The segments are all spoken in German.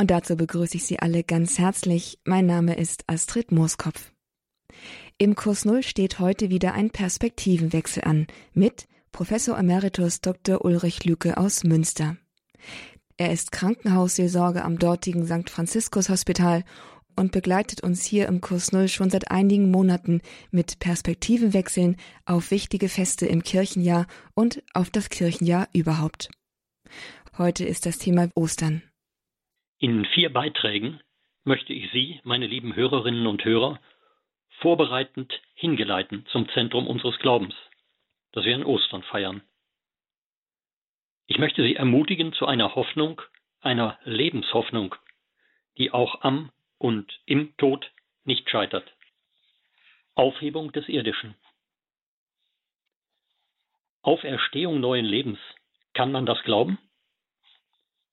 Und dazu begrüße ich Sie alle ganz herzlich. Mein Name ist Astrid Mooskopf. Im Kurs Null steht heute wieder ein Perspektivenwechsel an mit Professor Emeritus Dr. Ulrich Lücke aus Münster. Er ist Krankenhausseelsorge am dortigen St. Franziskus Hospital und begleitet uns hier im Kurs Null schon seit einigen Monaten mit Perspektivenwechseln auf wichtige Feste im Kirchenjahr und auf das Kirchenjahr überhaupt. Heute ist das Thema Ostern. In vier Beiträgen möchte ich Sie, meine lieben Hörerinnen und Hörer, vorbereitend hingeleiten zum Zentrum unseres Glaubens, das wir in Ostern feiern. Ich möchte Sie ermutigen zu einer Hoffnung, einer Lebenshoffnung, die auch am und im Tod nicht scheitert. Aufhebung des Irdischen. Auferstehung neuen Lebens. Kann man das glauben?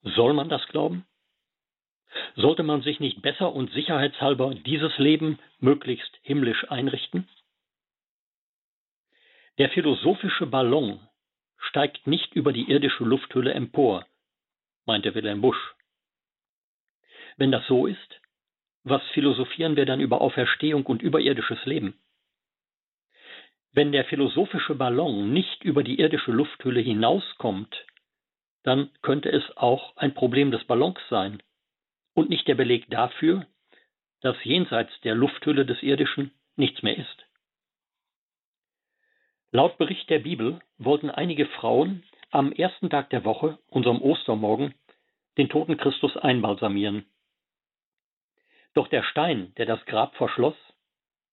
Soll man das glauben? Sollte man sich nicht besser und sicherheitshalber dieses Leben möglichst himmlisch einrichten? Der philosophische Ballon steigt nicht über die irdische Lufthülle empor, meinte Wilhelm Busch. Wenn das so ist, was philosophieren wir dann über Auferstehung und überirdisches Leben? Wenn der philosophische Ballon nicht über die irdische Lufthülle hinauskommt, dann könnte es auch ein Problem des Ballons sein und nicht der Beleg dafür, dass jenseits der Lufthülle des Irdischen nichts mehr ist. Laut Bericht der Bibel wollten einige Frauen am ersten Tag der Woche, unserem Ostermorgen, den toten Christus einbalsamieren. Doch der Stein, der das Grab verschloss,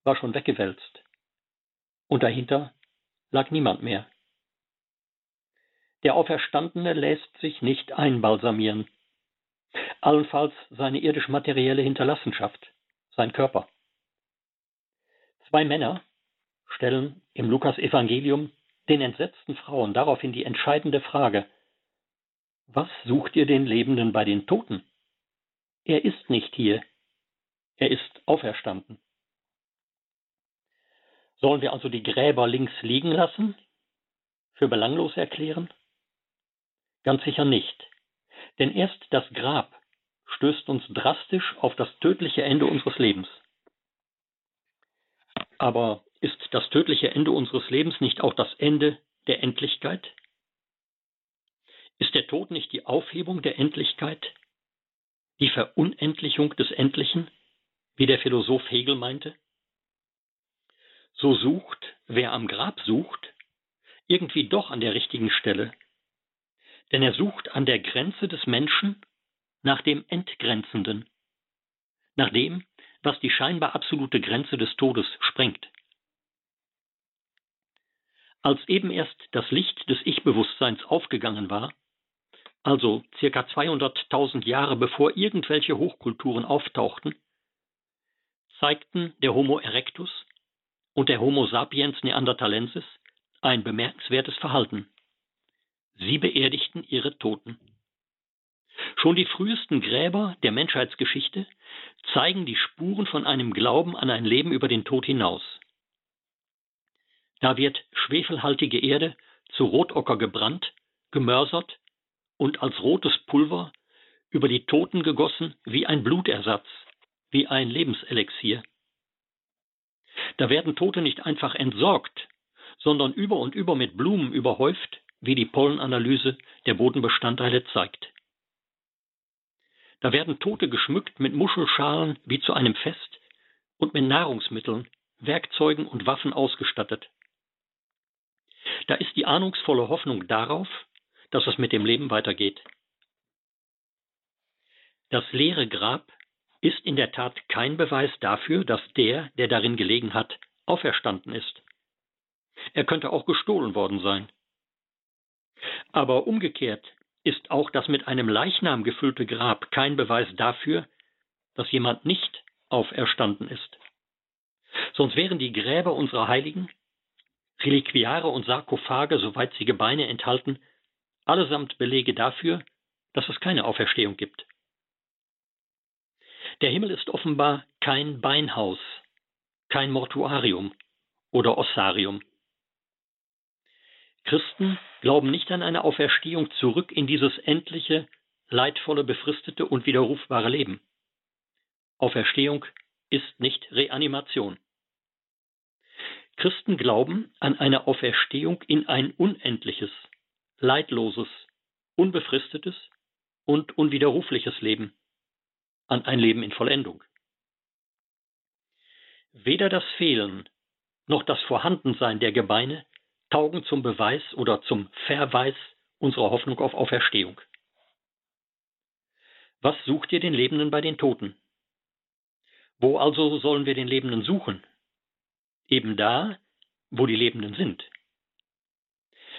war schon weggewälzt. Und dahinter lag niemand mehr. Der Auferstandene lässt sich nicht einbalsamieren allenfalls seine irdisch-materielle Hinterlassenschaft, sein Körper. Zwei Männer stellen im Lukas-Evangelium den entsetzten Frauen daraufhin die entscheidende Frage: Was sucht ihr den Lebenden bei den Toten? Er ist nicht hier, er ist auferstanden. Sollen wir also die Gräber links liegen lassen? Für belanglos erklären? Ganz sicher nicht. Denn erst das Grab stößt uns drastisch auf das tödliche Ende unseres Lebens. Aber ist das tödliche Ende unseres Lebens nicht auch das Ende der Endlichkeit? Ist der Tod nicht die Aufhebung der Endlichkeit, die Verunendlichung des Endlichen, wie der Philosoph Hegel meinte? So sucht, wer am Grab sucht, irgendwie doch an der richtigen Stelle, denn er sucht an der Grenze des Menschen nach dem Entgrenzenden, nach dem, was die scheinbar absolute Grenze des Todes sprengt. Als eben erst das Licht des Ich-Bewusstseins aufgegangen war, also circa 200.000 Jahre bevor irgendwelche Hochkulturen auftauchten, zeigten der Homo erectus und der Homo sapiens neanderthalensis ein bemerkenswertes Verhalten. Sie beerdigten ihre Toten. Schon die frühesten Gräber der Menschheitsgeschichte zeigen die Spuren von einem Glauben an ein Leben über den Tod hinaus. Da wird schwefelhaltige Erde zu Rotocker gebrannt, gemörsert und als rotes Pulver über die Toten gegossen wie ein Blutersatz, wie ein Lebenselixier. Da werden Tote nicht einfach entsorgt, sondern über und über mit Blumen überhäuft, wie die Pollenanalyse der Bodenbestandteile zeigt. Da werden Tote geschmückt mit Muschelschalen wie zu einem Fest und mit Nahrungsmitteln, Werkzeugen und Waffen ausgestattet. Da ist die ahnungsvolle Hoffnung darauf, dass es mit dem Leben weitergeht. Das leere Grab ist in der Tat kein Beweis dafür, dass der, der darin gelegen hat, auferstanden ist. Er könnte auch gestohlen worden sein. Aber umgekehrt ist auch das mit einem Leichnam gefüllte Grab kein Beweis dafür, dass jemand nicht auferstanden ist. Sonst wären die Gräber unserer Heiligen, Reliquiare und Sarkophage, soweit sie Gebeine enthalten, allesamt Belege dafür, dass es keine Auferstehung gibt. Der Himmel ist offenbar kein Beinhaus, kein Mortuarium oder Ossarium. Christen glauben nicht an eine Auferstehung zurück in dieses endliche, leidvolle, befristete und widerrufbare Leben. Auferstehung ist nicht Reanimation. Christen glauben an eine Auferstehung in ein unendliches, leidloses, unbefristetes und unwiderrufliches Leben, an ein Leben in Vollendung. Weder das Fehlen noch das Vorhandensein der Gebeine taugen zum Beweis oder zum Verweis unserer Hoffnung auf Auferstehung. Was sucht ihr den Lebenden bei den Toten? Wo also sollen wir den Lebenden suchen? Eben da, wo die Lebenden sind.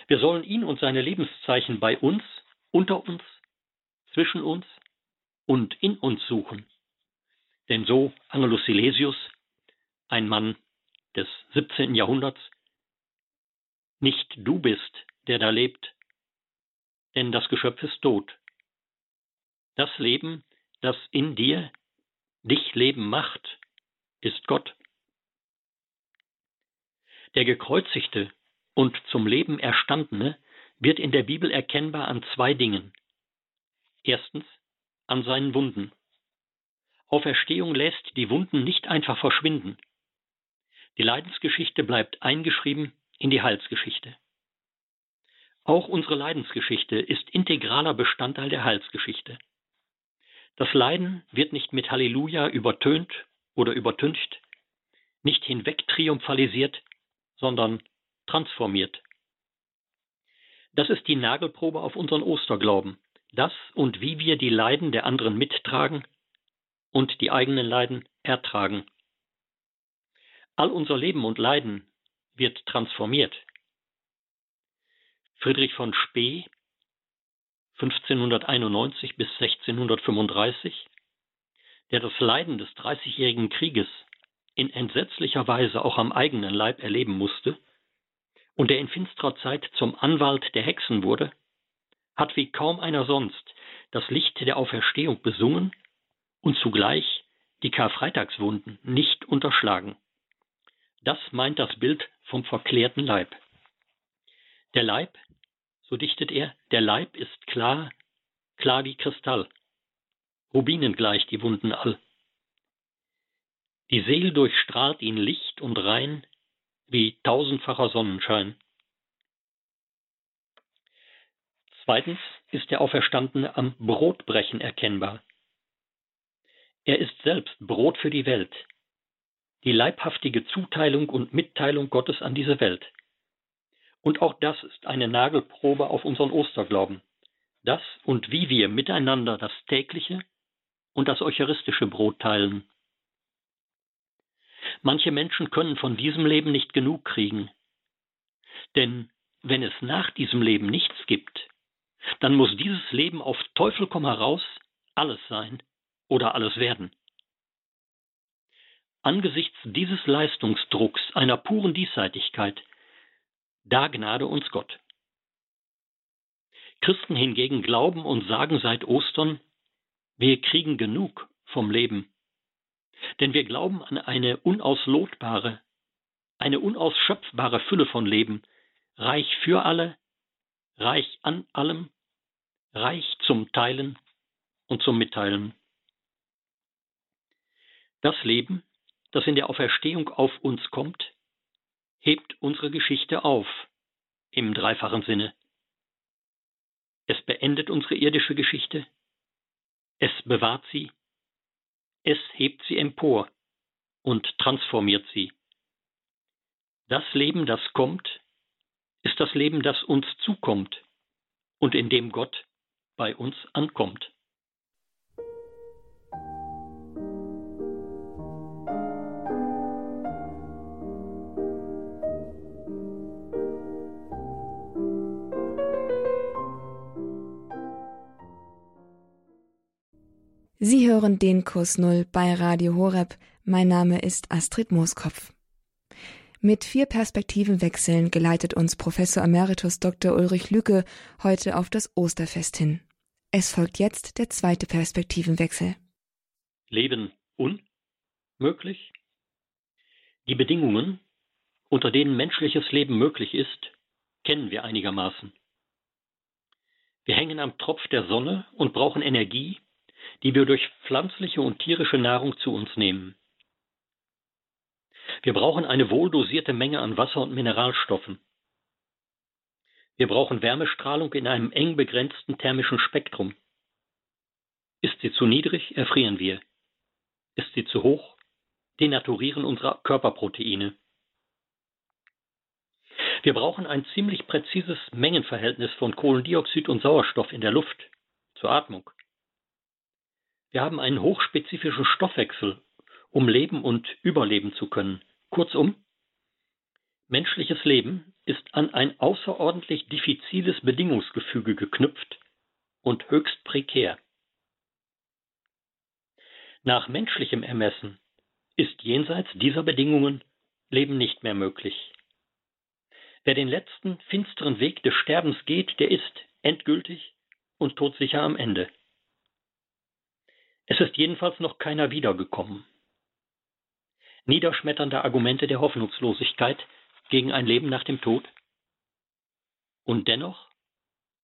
Wir sollen ihn und seine Lebenszeichen bei uns, unter uns, zwischen uns und in uns suchen. Denn so Angelus Silesius, ein Mann des 17. Jahrhunderts, nicht du bist, der da lebt, denn das Geschöpf ist tot. Das Leben, das in dir dich Leben macht, ist Gott. Der gekreuzigte und zum Leben erstandene wird in der Bibel erkennbar an zwei Dingen. Erstens an seinen Wunden. Auferstehung lässt die Wunden nicht einfach verschwinden. Die Leidensgeschichte bleibt eingeschrieben in die Heilsgeschichte. Auch unsere Leidensgeschichte ist integraler Bestandteil der Heilsgeschichte. Das Leiden wird nicht mit Halleluja übertönt oder übertüncht, nicht hinweg triumphalisiert, sondern transformiert. Das ist die Nagelprobe auf unseren Osterglauben, das und wie wir die Leiden der anderen mittragen und die eigenen Leiden ertragen. All unser Leben und Leiden wird transformiert. Friedrich von Spee 1591 bis 1635, der das Leiden des Dreißigjährigen Krieges in entsetzlicher Weise auch am eigenen Leib erleben musste und der in finsterer Zeit zum Anwalt der Hexen wurde, hat wie kaum einer sonst das Licht der Auferstehung besungen und zugleich die Karfreitagswunden nicht unterschlagen. Das meint das Bild vom verklärten Leib. Der Leib so dichtet er, der Leib ist klar, klar wie Kristall, Rubinen gleich die Wunden all. Die Seel durchstrahlt ihn Licht und rein, wie tausendfacher Sonnenschein. Zweitens ist der Auferstandene am Brotbrechen erkennbar. Er ist selbst Brot für die Welt, die leibhaftige Zuteilung und Mitteilung Gottes an diese Welt. Und auch das ist eine Nagelprobe auf unseren Osterglauben. Das und wie wir miteinander das tägliche und das eucharistische Brot teilen. Manche Menschen können von diesem Leben nicht genug kriegen. Denn wenn es nach diesem Leben nichts gibt, dann muss dieses Leben auf Teufel komm heraus alles sein oder alles werden. Angesichts dieses Leistungsdrucks einer puren Diesseitigkeit da gnade uns Gott. Christen hingegen glauben und sagen seit Ostern, wir kriegen genug vom Leben. Denn wir glauben an eine unauslotbare, eine unausschöpfbare Fülle von Leben, reich für alle, reich an allem, reich zum Teilen und zum Mitteilen. Das Leben, das in der Auferstehung auf uns kommt, hebt unsere Geschichte auf, im dreifachen Sinne. Es beendet unsere irdische Geschichte, es bewahrt sie, es hebt sie empor und transformiert sie. Das Leben, das kommt, ist das Leben, das uns zukommt und in dem Gott bei uns ankommt. Hören den Kurs Null bei Radio Horeb. Mein Name ist Astrid Mooskopf. Mit vier Perspektivenwechseln geleitet uns Professor Emeritus Dr. Ulrich Lücke heute auf das Osterfest hin. Es folgt jetzt der zweite Perspektivenwechsel. Leben unmöglich? Die Bedingungen, unter denen menschliches Leben möglich ist, kennen wir einigermaßen. Wir hängen am Tropf der Sonne und brauchen Energie, die wir durch pflanzliche und tierische Nahrung zu uns nehmen. Wir brauchen eine wohldosierte Menge an Wasser und Mineralstoffen. Wir brauchen Wärmestrahlung in einem eng begrenzten thermischen Spektrum. Ist sie zu niedrig, erfrieren wir. Ist sie zu hoch, denaturieren unsere Körperproteine. Wir brauchen ein ziemlich präzises Mengenverhältnis von Kohlendioxid und Sauerstoff in der Luft zur Atmung. Wir haben einen hochspezifischen Stoffwechsel, um leben und überleben zu können. Kurzum, menschliches Leben ist an ein außerordentlich diffiziles Bedingungsgefüge geknüpft und höchst prekär. Nach menschlichem Ermessen ist jenseits dieser Bedingungen Leben nicht mehr möglich. Wer den letzten finsteren Weg des Sterbens geht, der ist endgültig und todsicher am Ende. Es ist jedenfalls noch keiner wiedergekommen. Niederschmetternde Argumente der Hoffnungslosigkeit gegen ein Leben nach dem Tod? Und dennoch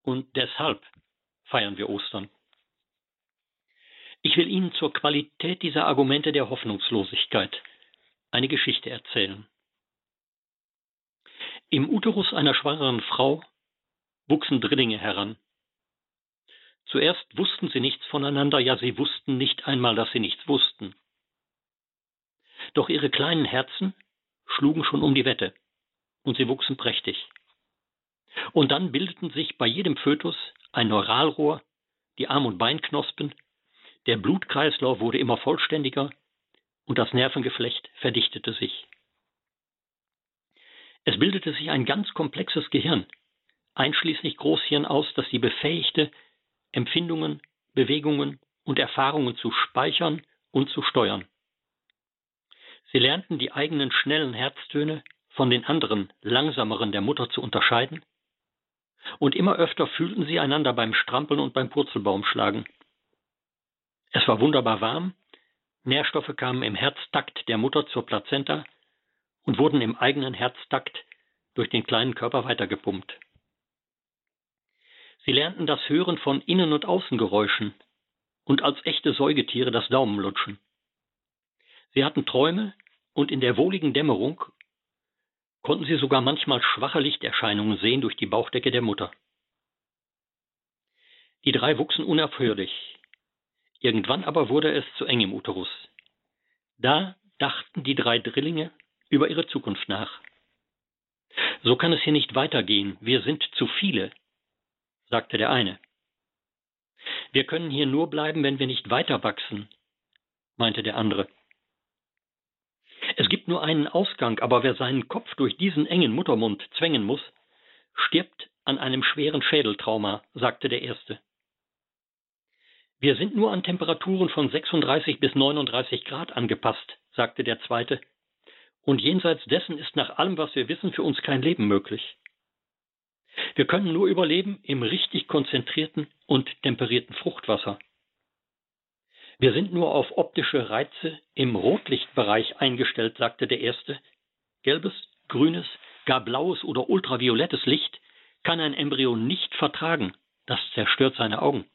und deshalb feiern wir Ostern. Ich will Ihnen zur Qualität dieser Argumente der Hoffnungslosigkeit eine Geschichte erzählen. Im Uterus einer schwangeren Frau wuchsen Drillinge heran. Zuerst wussten sie nichts voneinander, ja sie wussten nicht einmal, dass sie nichts wussten. Doch ihre kleinen Herzen schlugen schon um die Wette, und sie wuchsen prächtig. Und dann bildeten sich bei jedem Fötus ein Neuralrohr, die Arm- und Beinknospen, der Blutkreislauf wurde immer vollständiger und das Nervengeflecht verdichtete sich. Es bildete sich ein ganz komplexes Gehirn, einschließlich Großhirn aus, das sie befähigte, Empfindungen, Bewegungen und Erfahrungen zu speichern und zu steuern. Sie lernten die eigenen schnellen Herztöne von den anderen langsameren der Mutter zu unterscheiden, und immer öfter fühlten sie einander beim Strampeln und beim Purzelbaumschlagen. Es war wunderbar warm, Nährstoffe kamen im Herztakt der Mutter zur Plazenta und wurden im eigenen Herztakt durch den kleinen Körper weitergepumpt. Sie lernten das Hören von Innen- und Außengeräuschen und als echte Säugetiere das Daumenlutschen. Sie hatten Träume und in der wohligen Dämmerung konnten sie sogar manchmal schwache Lichterscheinungen sehen durch die Bauchdecke der Mutter. Die drei wuchsen unaufhörlich. Irgendwann aber wurde es zu eng im Uterus. Da dachten die drei Drillinge über ihre Zukunft nach. So kann es hier nicht weitergehen, wir sind zu viele, sagte der eine. Wir können hier nur bleiben, wenn wir nicht weiter wachsen, meinte der andere. Es gibt nur einen Ausgang, aber wer seinen Kopf durch diesen engen Muttermund zwängen muss, stirbt an einem schweren Schädeltrauma, sagte der erste. Wir sind nur an Temperaturen von 36 bis 39 Grad angepasst, sagte der zweite und jenseits dessen ist nach allem, was wir wissen, für uns kein Leben möglich. Wir können nur überleben im richtig konzentrierten und temperierten Fruchtwasser. Wir sind nur auf optische Reize im Rotlichtbereich eingestellt, sagte der Erste. Gelbes, grünes, gar blaues oder ultraviolettes Licht kann ein Embryo nicht vertragen. Das zerstört seine Augen.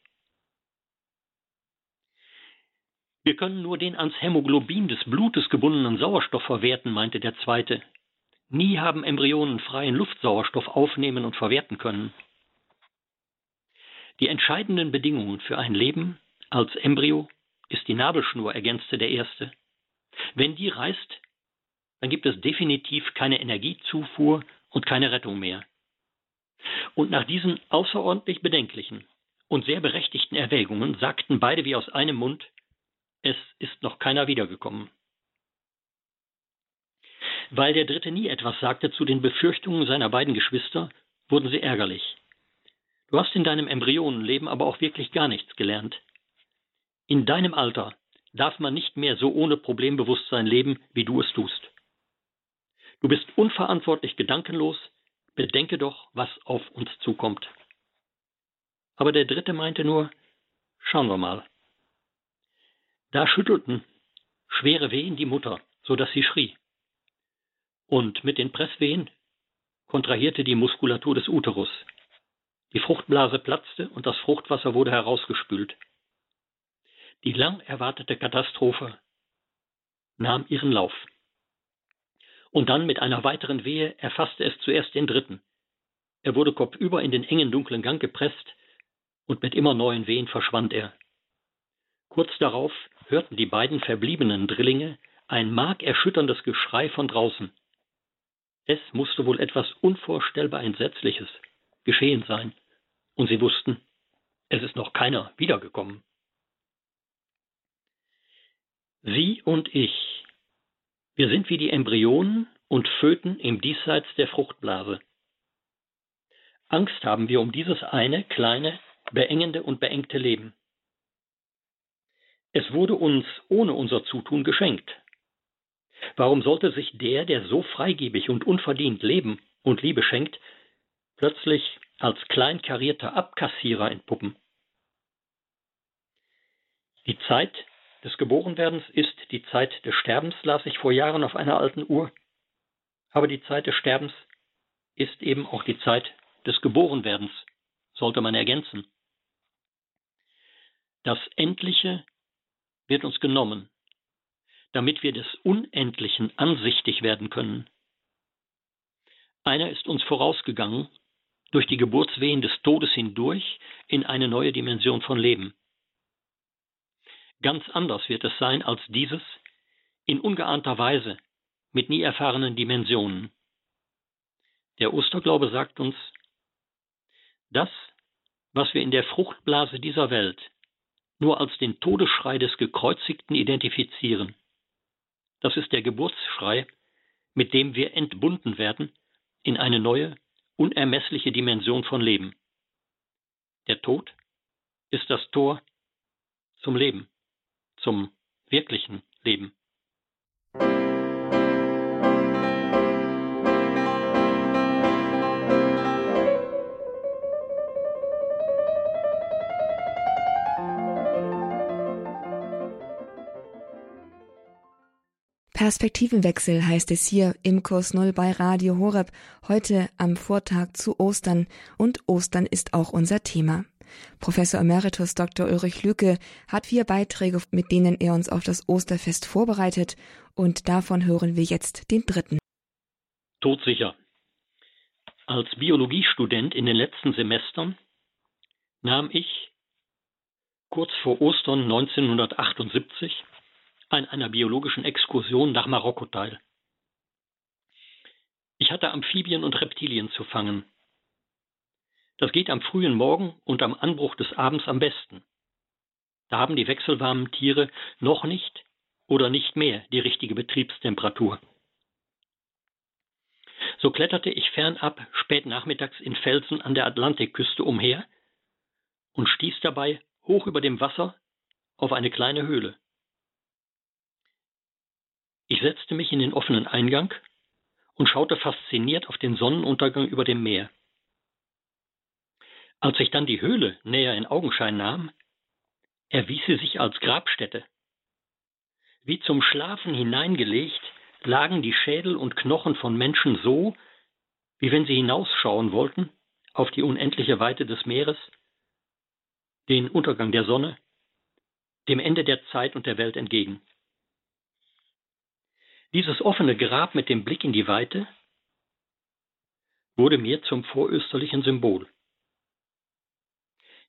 Wir können nur den ans Hämoglobin des Blutes gebundenen Sauerstoff verwerten, meinte der zweite. Nie haben Embryonen freien Luftsauerstoff aufnehmen und verwerten können. Die entscheidenden Bedingungen für ein Leben als Embryo ist die Nabelschnur, ergänzte der erste. Wenn die reißt, dann gibt es definitiv keine Energiezufuhr und keine Rettung mehr. Und nach diesen außerordentlich bedenklichen und sehr berechtigten Erwägungen sagten beide wie aus einem Mund, es ist noch keiner wiedergekommen. Weil der Dritte nie etwas sagte zu den Befürchtungen seiner beiden Geschwister, wurden sie ärgerlich. Du hast in deinem Embryonenleben aber auch wirklich gar nichts gelernt. In deinem Alter darf man nicht mehr so ohne Problembewusstsein leben, wie du es tust. Du bist unverantwortlich gedankenlos, bedenke doch, was auf uns zukommt. Aber der Dritte meinte nur, schauen wir mal. Da schüttelten schwere Wehen die Mutter, so dass sie schrie. Und mit den Presswehen kontrahierte die Muskulatur des Uterus. Die Fruchtblase platzte und das Fruchtwasser wurde herausgespült. Die lang erwartete Katastrophe nahm ihren Lauf. Und dann mit einer weiteren Wehe erfasste es zuerst den dritten. Er wurde kopfüber in den engen dunklen Gang gepresst, und mit immer neuen Wehen verschwand er. Kurz darauf hörten die beiden verbliebenen Drillinge ein markerschütterndes Geschrei von draußen. Es musste wohl etwas unvorstellbar Entsetzliches geschehen sein, und sie wussten, es ist noch keiner wiedergekommen. Sie und ich, wir sind wie die Embryonen und Föten im Diesseits der Fruchtblase. Angst haben wir um dieses eine kleine, beengende und beengte Leben. Es wurde uns ohne unser Zutun geschenkt. Warum sollte sich der, der so freigebig und unverdient Leben und Liebe schenkt, plötzlich als kleinkarierter Abkassierer entpuppen? Die Zeit des Geborenwerdens ist die Zeit des Sterbens, las ich vor Jahren auf einer alten Uhr. Aber die Zeit des Sterbens ist eben auch die Zeit des Geborenwerdens, sollte man ergänzen. Das Endliche wird uns genommen, damit wir des Unendlichen ansichtig werden können. Einer ist uns vorausgegangen, durch die Geburtswehen des Todes hindurch in eine neue Dimension von Leben. Ganz anders wird es sein als dieses, in ungeahnter Weise, mit nie erfahrenen Dimensionen. Der Osterglaube sagt uns, das, was wir in der Fruchtblase dieser Welt nur als den Todesschrei des Gekreuzigten identifizieren, das ist der Geburtsschrei, mit dem wir entbunden werden in eine neue, unermessliche Dimension von Leben. Der Tod ist das Tor zum Leben zum wirklichen Leben. Perspektivenwechsel heißt es hier im Kurs Null bei Radio Horeb, heute am Vortag zu Ostern und Ostern ist auch unser Thema. Professor Emeritus Dr. Ulrich Lücke hat vier Beiträge, mit denen er uns auf das Osterfest vorbereitet, und davon hören wir jetzt den dritten. Todsicher. Als Biologiestudent in den letzten Semestern nahm ich kurz vor Ostern 1978 an einer biologischen Exkursion nach Marokko teil. Ich hatte Amphibien und Reptilien zu fangen das geht am frühen Morgen und am Anbruch des Abends am besten. Da haben die wechselwarmen Tiere noch nicht oder nicht mehr die richtige Betriebstemperatur. So kletterte ich fernab spät nachmittags in Felsen an der Atlantikküste umher und stieß dabei hoch über dem Wasser auf eine kleine Höhle. Ich setzte mich in den offenen Eingang und schaute fasziniert auf den Sonnenuntergang über dem Meer. Als ich dann die Höhle näher in Augenschein nahm, erwies sie sich als Grabstätte. Wie zum Schlafen hineingelegt lagen die Schädel und Knochen von Menschen so, wie wenn sie hinausschauen wollten auf die unendliche Weite des Meeres, den Untergang der Sonne, dem Ende der Zeit und der Welt entgegen. Dieses offene Grab mit dem Blick in die Weite wurde mir zum vorösterlichen Symbol.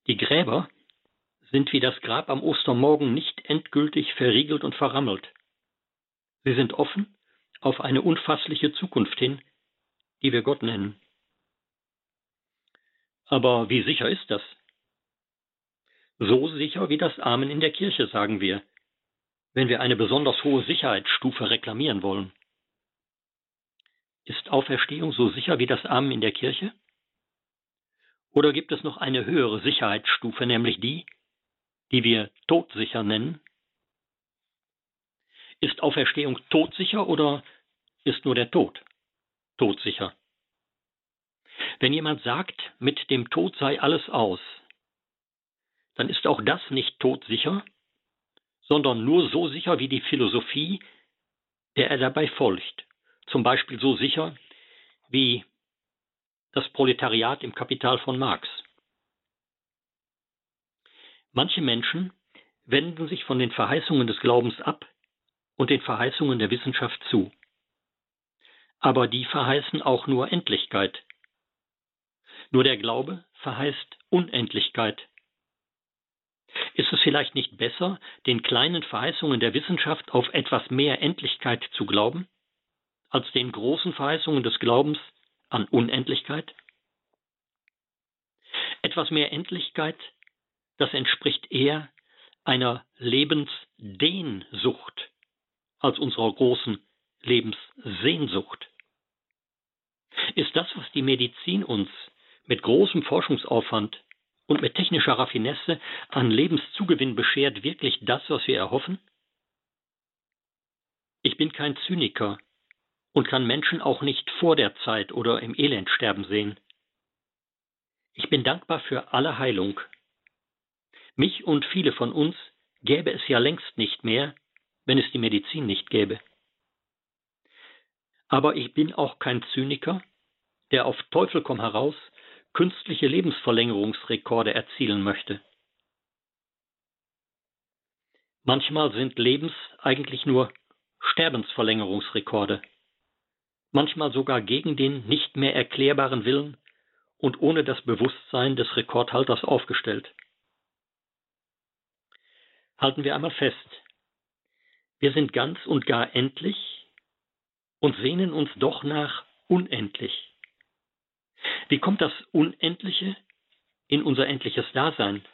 Die Gräber sind wie das Grab am Ostermorgen nicht endgültig verriegelt und verrammelt. Sie sind offen auf eine unfassliche Zukunft hin, die wir Gott nennen. Aber wie sicher ist das? So sicher wie das Amen in der Kirche, sagen wir, wenn wir eine besonders hohe Sicherheitsstufe reklamieren wollen. Ist Auferstehung so sicher wie das Amen in der Kirche? Oder gibt es noch eine höhere Sicherheitsstufe, nämlich die, die wir todsicher nennen? Ist Auferstehung todsicher oder ist nur der Tod todsicher? Wenn jemand sagt, mit dem Tod sei alles aus, dann ist auch das nicht todsicher, sondern nur so sicher wie die Philosophie, der er dabei folgt. Zum Beispiel so sicher wie das Proletariat im Kapital von Marx Manche Menschen wenden sich von den Verheißungen des Glaubens ab und den Verheißungen der Wissenschaft zu. Aber die verheißen auch nur Endlichkeit. Nur der Glaube verheißt Unendlichkeit. Ist es vielleicht nicht besser, den kleinen Verheißungen der Wissenschaft auf etwas mehr Endlichkeit zu glauben, als den großen Verheißungen des Glaubens an Unendlichkeit? Etwas mehr Endlichkeit, das entspricht eher einer Lebensdehnsucht als unserer großen Lebenssehnsucht. Ist das, was die Medizin uns mit großem Forschungsaufwand und mit technischer Raffinesse an Lebenszugewinn beschert, wirklich das, was wir erhoffen? Ich bin kein Zyniker und kann Menschen auch nicht vor der Zeit oder im Elend sterben sehen. Ich bin dankbar für alle Heilung. Mich und viele von uns gäbe es ja längst nicht mehr, wenn es die Medizin nicht gäbe. Aber ich bin auch kein Zyniker, der auf Teufel komm heraus künstliche Lebensverlängerungsrekorde erzielen möchte. Manchmal sind Lebens eigentlich nur Sterbensverlängerungsrekorde, manchmal sogar gegen den nicht mehr erklärbaren Willen und ohne das Bewusstsein des Rekordhalters aufgestellt. Halten wir einmal fest, wir sind ganz und gar endlich und sehnen uns doch nach unendlich. Wie kommt das Unendliche in unser endliches Dasein?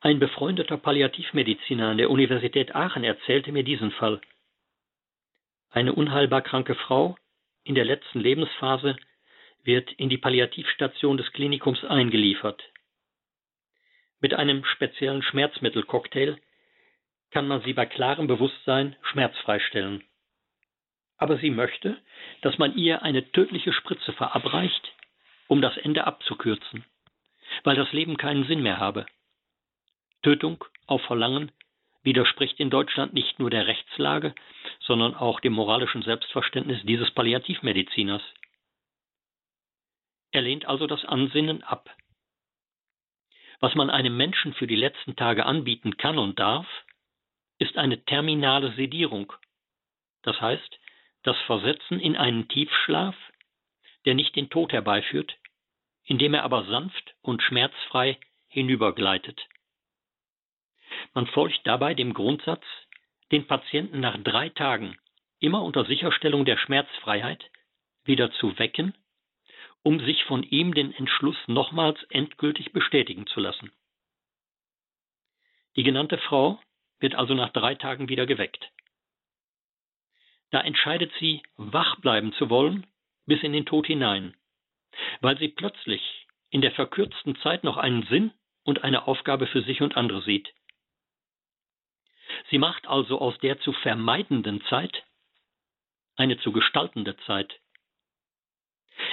Ein befreundeter Palliativmediziner an der Universität Aachen erzählte mir diesen Fall. Eine unheilbar kranke Frau in der letzten Lebensphase wird in die Palliativstation des Klinikums eingeliefert. Mit einem speziellen Schmerzmittelcocktail kann man sie bei klarem Bewusstsein schmerzfrei stellen. Aber sie möchte, dass man ihr eine tödliche Spritze verabreicht, um das Ende abzukürzen, weil das Leben keinen Sinn mehr habe. Tötung auf Verlangen widerspricht in Deutschland nicht nur der Rechtslage, sondern auch dem moralischen Selbstverständnis dieses Palliativmediziners. Er lehnt also das Ansinnen ab. Was man einem Menschen für die letzten Tage anbieten kann und darf, ist eine terminale Sedierung. Das heißt, das Versetzen in einen Tiefschlaf, der nicht den Tod herbeiführt, indem er aber sanft und schmerzfrei hinübergleitet. Man folgt dabei dem Grundsatz, den Patienten nach drei Tagen immer unter Sicherstellung der Schmerzfreiheit wieder zu wecken um sich von ihm den Entschluss nochmals endgültig bestätigen zu lassen. Die genannte Frau wird also nach drei Tagen wieder geweckt. Da entscheidet sie, wach bleiben zu wollen, bis in den Tod hinein, weil sie plötzlich in der verkürzten Zeit noch einen Sinn und eine Aufgabe für sich und andere sieht. Sie macht also aus der zu vermeidenden Zeit eine zu gestaltende Zeit,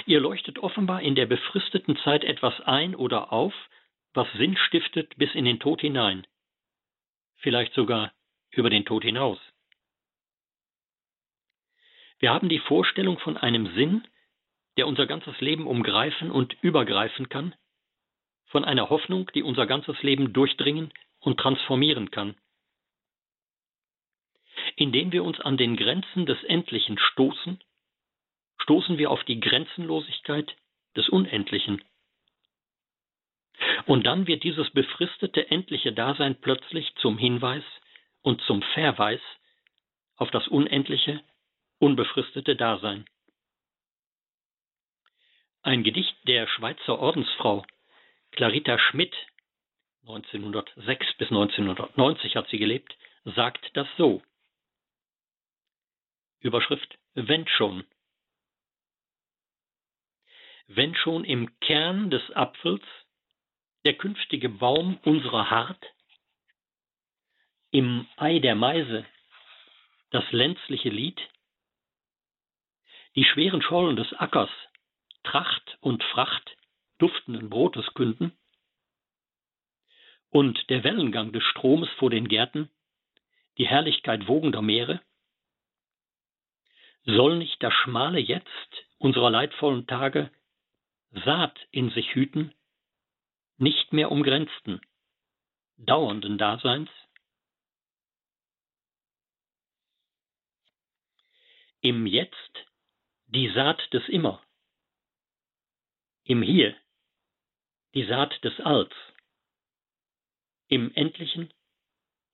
Ihr leuchtet offenbar in der befristeten Zeit etwas ein oder auf, was Sinn stiftet bis in den Tod hinein. Vielleicht sogar über den Tod hinaus. Wir haben die Vorstellung von einem Sinn, der unser ganzes Leben umgreifen und übergreifen kann, von einer Hoffnung, die unser ganzes Leben durchdringen und transformieren kann. Indem wir uns an den Grenzen des Endlichen stoßen stoßen wir auf die Grenzenlosigkeit des Unendlichen. Und dann wird dieses befristete endliche Dasein plötzlich zum Hinweis und zum Verweis auf das unendliche, unbefristete Dasein. Ein Gedicht der Schweizer Ordensfrau Clarita Schmidt, 1906 bis 1990 hat sie gelebt, sagt das so. Überschrift Wenn schon wenn schon im Kern des Apfels der künftige Baum unserer hart, im Ei der Meise das lenzliche Lied, die schweren Schollen des Ackers Tracht und Fracht duftenden Brotes künden, und der Wellengang des Stromes vor den Gärten, die Herrlichkeit wogender Meere? Soll nicht das schmale Jetzt unserer leidvollen Tage Saat in sich hüten, nicht mehr umgrenzten, dauernden Daseins? Im Jetzt die Saat des Immer, im Hier die Saat des Alls, im Endlichen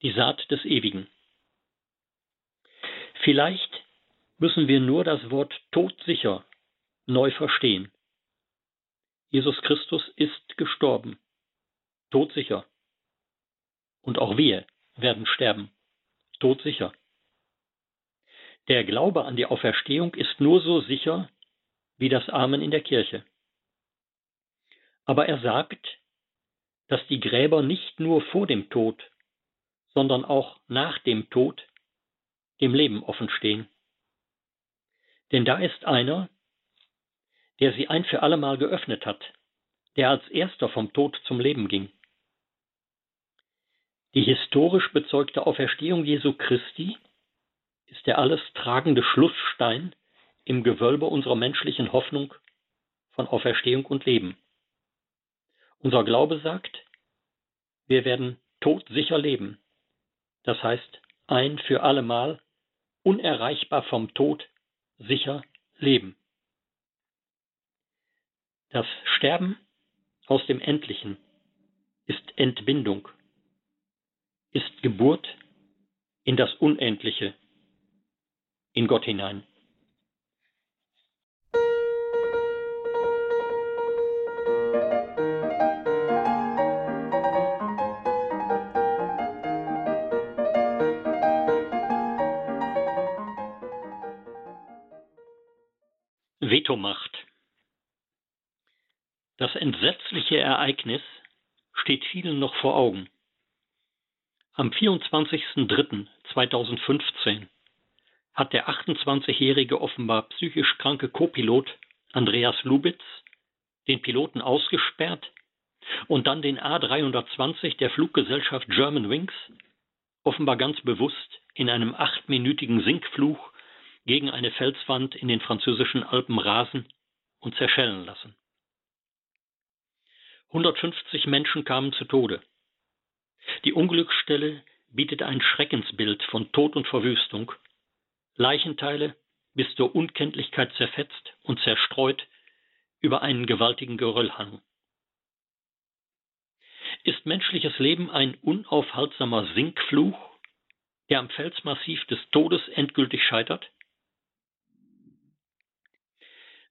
die Saat des Ewigen. Vielleicht müssen wir nur das Wort todsicher neu verstehen. Jesus Christus ist gestorben, todsicher. Und auch wir werden sterben, todsicher. Der Glaube an die Auferstehung ist nur so sicher wie das Amen in der Kirche. Aber er sagt, dass die Gräber nicht nur vor dem Tod, sondern auch nach dem Tod dem Leben offen stehen. Denn da ist einer, der sie ein für allemal geöffnet hat, der als erster vom Tod zum Leben ging. Die historisch bezeugte Auferstehung Jesu Christi ist der alles tragende Schlussstein im Gewölbe unserer menschlichen Hoffnung von Auferstehung und Leben. Unser Glaube sagt, wir werden todsicher leben. Das heißt, ein für allemal, unerreichbar vom Tod, sicher leben. Das Sterben aus dem Endlichen ist Entbindung, ist Geburt in das Unendliche, in Gott hinein. Vetomacht. Das entsetzliche Ereignis steht vielen noch vor Augen. Am 24.03.2015 hat der 28-jährige offenbar psychisch kranke Copilot Andreas Lubitz den Piloten ausgesperrt und dann den A320 der Fluggesellschaft German Wings offenbar ganz bewusst in einem achtminütigen Sinkfluch gegen eine Felswand in den französischen Alpen rasen und zerschellen lassen. 150 Menschen kamen zu Tode. Die Unglücksstelle bietet ein Schreckensbild von Tod und Verwüstung. Leichenteile bis zur Unkenntlichkeit zerfetzt und zerstreut über einen gewaltigen Geröllhang. Ist menschliches Leben ein unaufhaltsamer Sinkfluch, der am Felsmassiv des Todes endgültig scheitert?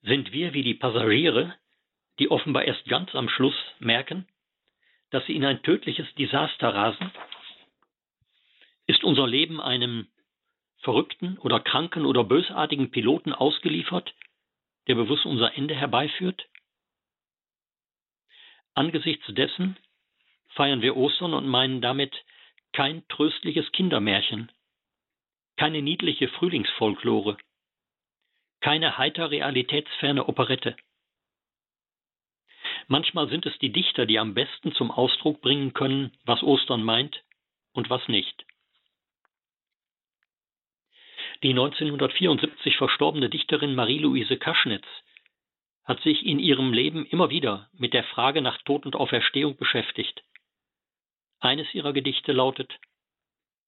Sind wir wie die Passagiere, die offenbar erst ganz am Schluss merken, dass sie in ein tödliches Desaster rasen? Ist unser Leben einem verrückten oder kranken oder bösartigen Piloten ausgeliefert, der bewusst unser Ende herbeiführt? Angesichts dessen feiern wir Ostern und meinen damit kein tröstliches Kindermärchen, keine niedliche Frühlingsfolklore, keine heiter realitätsferne Operette. Manchmal sind es die Dichter, die am besten zum Ausdruck bringen können, was Ostern meint und was nicht. Die 1974 verstorbene Dichterin Marie-Louise Kaschnitz hat sich in ihrem Leben immer wieder mit der Frage nach Tod und Auferstehung beschäftigt. Eines ihrer Gedichte lautet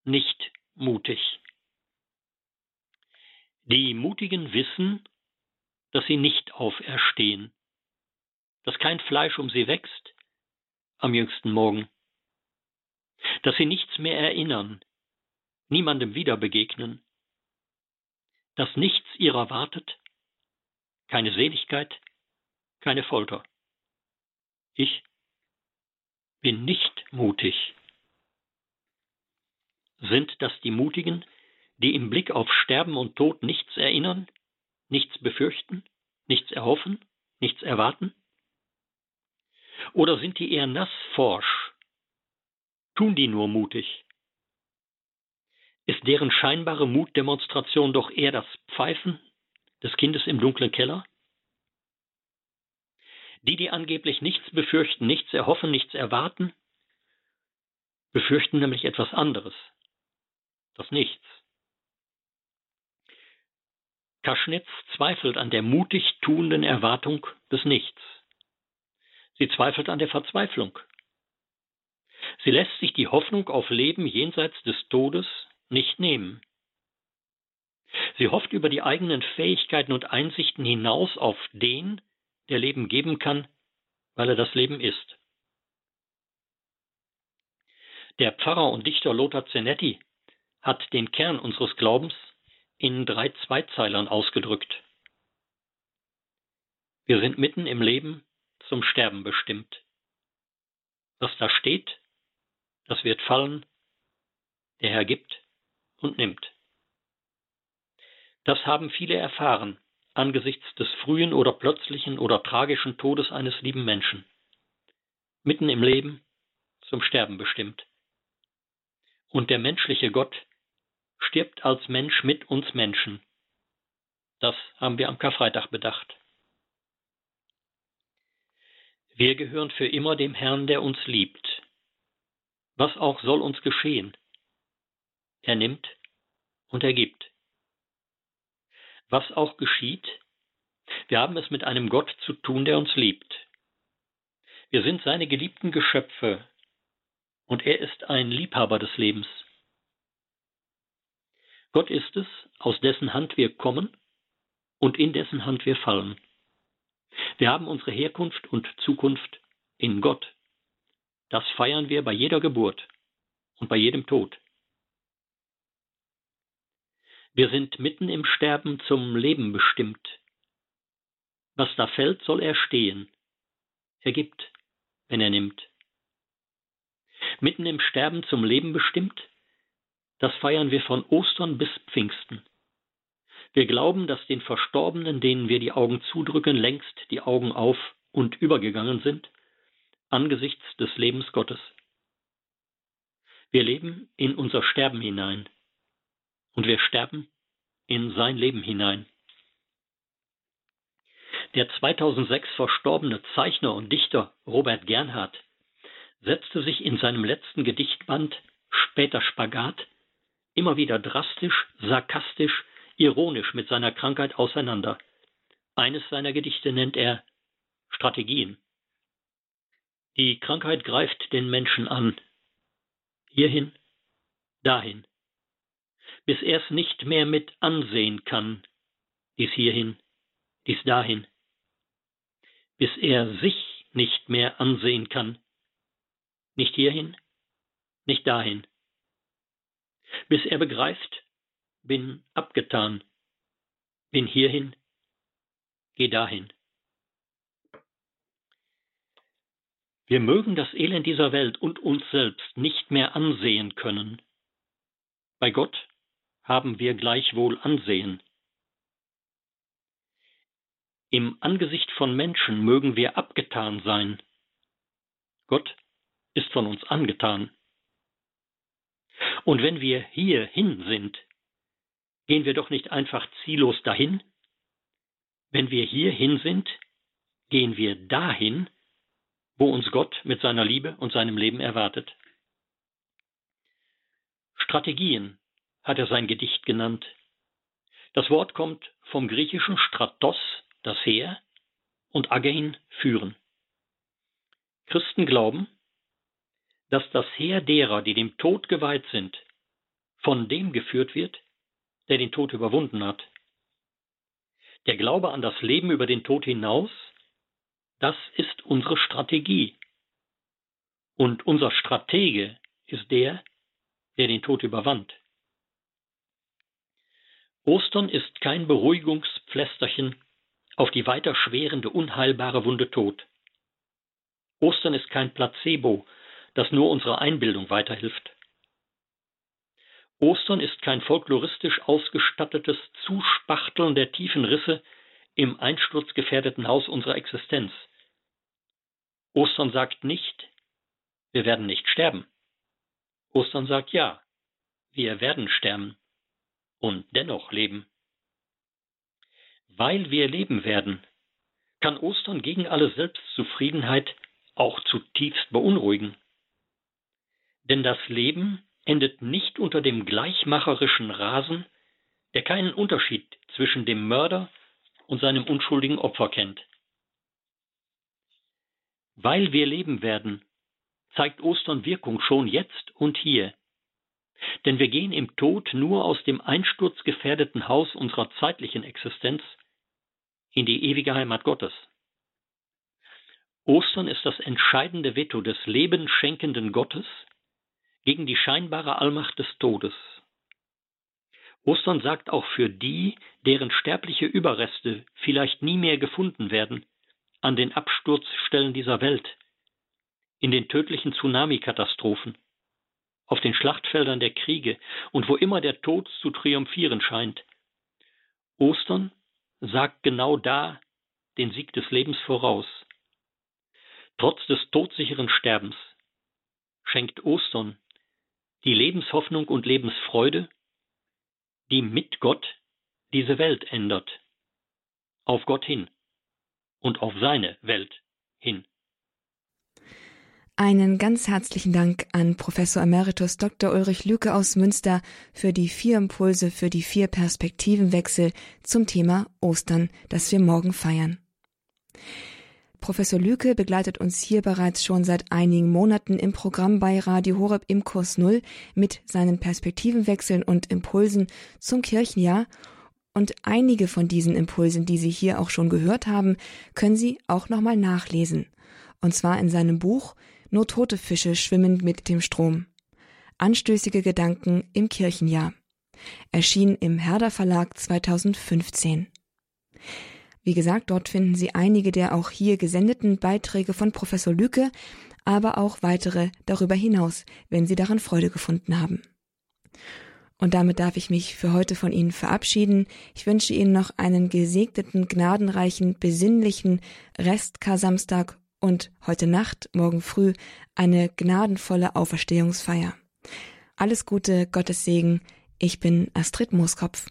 Nicht mutig. Die Mutigen wissen, dass sie nicht auferstehen, dass kein Fleisch um sie wächst am jüngsten Morgen, dass sie nichts mehr erinnern, niemandem wieder begegnen, dass nichts ihrer wartet, keine Seligkeit, keine Folter. Ich bin nicht mutig. Sind das die Mutigen, die im Blick auf Sterben und Tod nichts erinnern, nichts befürchten, nichts erhoffen, nichts erwarten? Oder sind die eher nassforsch? Tun die nur mutig? Ist deren scheinbare Mutdemonstration doch eher das Pfeifen des Kindes im dunklen Keller? Die, die angeblich nichts befürchten, nichts erhoffen, nichts erwarten, befürchten nämlich etwas anderes, das Nichts. Kaschnitz zweifelt an der mutig tuenden Erwartung des Nichts. Sie zweifelt an der Verzweiflung. Sie lässt sich die Hoffnung auf Leben jenseits des Todes nicht nehmen. Sie hofft über die eigenen Fähigkeiten und Einsichten hinaus auf den, der Leben geben kann, weil er das Leben ist. Der Pfarrer und Dichter Lothar Zenetti hat den Kern unseres Glaubens in drei Zweizeilern ausgedrückt. Wir sind mitten im Leben zum Sterben bestimmt. Was da steht, das wird fallen, der Herr gibt und nimmt. Das haben viele erfahren angesichts des frühen oder plötzlichen oder tragischen Todes eines lieben Menschen. Mitten im Leben zum Sterben bestimmt. Und der menschliche Gott stirbt als Mensch mit uns Menschen. Das haben wir am Karfreitag bedacht. Wir gehören für immer dem Herrn, der uns liebt. Was auch soll uns geschehen? Er nimmt und er gibt. Was auch geschieht, wir haben es mit einem Gott zu tun, der uns liebt. Wir sind seine geliebten Geschöpfe und er ist ein Liebhaber des Lebens. Gott ist es, aus dessen Hand wir kommen und in dessen Hand wir fallen. Wir haben unsere Herkunft und Zukunft in Gott. Das feiern wir bei jeder Geburt und bei jedem Tod. Wir sind mitten im Sterben zum Leben bestimmt. Was da fällt, soll er stehen. Er gibt, wenn er nimmt. Mitten im Sterben zum Leben bestimmt, das feiern wir von Ostern bis Pfingsten. Wir glauben, dass den Verstorbenen, denen wir die Augen zudrücken, längst die Augen auf und übergegangen sind, angesichts des Lebens Gottes. Wir leben in unser Sterben hinein und wir sterben in sein Leben hinein. Der 2006 verstorbene Zeichner und Dichter Robert Gernhardt setzte sich in seinem letzten Gedichtband Später Spagat immer wieder drastisch, sarkastisch ironisch mit seiner Krankheit auseinander. Eines seiner Gedichte nennt er Strategien. Die Krankheit greift den Menschen an. Hierhin, dahin. Bis er es nicht mehr mit ansehen kann. Dies hierhin, dies dahin. Bis er sich nicht mehr ansehen kann. Nicht hierhin, nicht dahin. Bis er begreift, bin abgetan, bin hierhin, geh dahin. Wir mögen das Elend dieser Welt und uns selbst nicht mehr ansehen können. Bei Gott haben wir gleichwohl Ansehen. Im Angesicht von Menschen mögen wir abgetan sein. Gott ist von uns angetan. Und wenn wir hierhin sind, Gehen wir doch nicht einfach ziellos dahin? Wenn wir hierhin sind, gehen wir dahin, wo uns Gott mit seiner Liebe und seinem Leben erwartet. Strategien hat er sein Gedicht genannt. Das Wort kommt vom griechischen Stratos, das Heer, und Agein, führen. Christen glauben, dass das Heer derer, die dem Tod geweiht sind, von dem geführt wird, der den Tod überwunden hat. Der Glaube an das Leben über den Tod hinaus, das ist unsere Strategie. Und unser Stratege ist der, der den Tod überwand. Ostern ist kein Beruhigungspflästerchen auf die weiter schwerende, unheilbare Wunde Tod. Ostern ist kein Placebo, das nur unserer Einbildung weiterhilft. Ostern ist kein folkloristisch ausgestattetes Zuspachteln der tiefen Risse im einsturzgefährdeten Haus unserer Existenz. Ostern sagt nicht, wir werden nicht sterben. Ostern sagt ja, wir werden sterben und dennoch leben. Weil wir leben werden, kann Ostern gegen alle Selbstzufriedenheit auch zutiefst beunruhigen. Denn das Leben endet nicht unter dem gleichmacherischen Rasen, der keinen Unterschied zwischen dem Mörder und seinem unschuldigen Opfer kennt. Weil wir leben werden, zeigt Ostern Wirkung schon jetzt und hier. Denn wir gehen im Tod nur aus dem einsturzgefährdeten Haus unserer zeitlichen Existenz in die ewige Heimat Gottes. Ostern ist das entscheidende Veto des lebenschenkenden Gottes gegen die scheinbare Allmacht des Todes. Ostern sagt auch für die, deren sterbliche Überreste vielleicht nie mehr gefunden werden, an den Absturzstellen dieser Welt, in den tödlichen Tsunami-Katastrophen, auf den Schlachtfeldern der Kriege und wo immer der Tod zu triumphieren scheint. Ostern sagt genau da den Sieg des Lebens voraus. Trotz des todsicheren Sterbens schenkt Ostern die Lebenshoffnung und Lebensfreude, die mit Gott diese Welt ändert, auf Gott hin und auf seine Welt hin. Einen ganz herzlichen Dank an Professor Emeritus Dr. Ulrich Lüke aus Münster für die vier Impulse, für die vier Perspektivenwechsel zum Thema Ostern, das wir morgen feiern. Professor Lüke begleitet uns hier bereits schon seit einigen Monaten im Programm bei Radio Horeb im Kurs Null mit seinen Perspektivenwechseln und Impulsen zum Kirchenjahr. Und einige von diesen Impulsen, die Sie hier auch schon gehört haben, können Sie auch nochmal nachlesen. Und zwar in seinem Buch Nur tote Fische schwimmen mit dem Strom. Anstößige Gedanken im Kirchenjahr. Erschien im Herder Verlag 2015. Wie gesagt, dort finden Sie einige der auch hier gesendeten Beiträge von Professor Lücke, aber auch weitere darüber hinaus, wenn Sie daran Freude gefunden haben. Und damit darf ich mich für heute von Ihnen verabschieden. Ich wünsche Ihnen noch einen gesegneten, gnadenreichen, besinnlichen Restkar-Samstag und heute Nacht, morgen früh eine gnadenvolle Auferstehungsfeier. Alles Gute, Gottes Segen. Ich bin Astrid Mooskopf.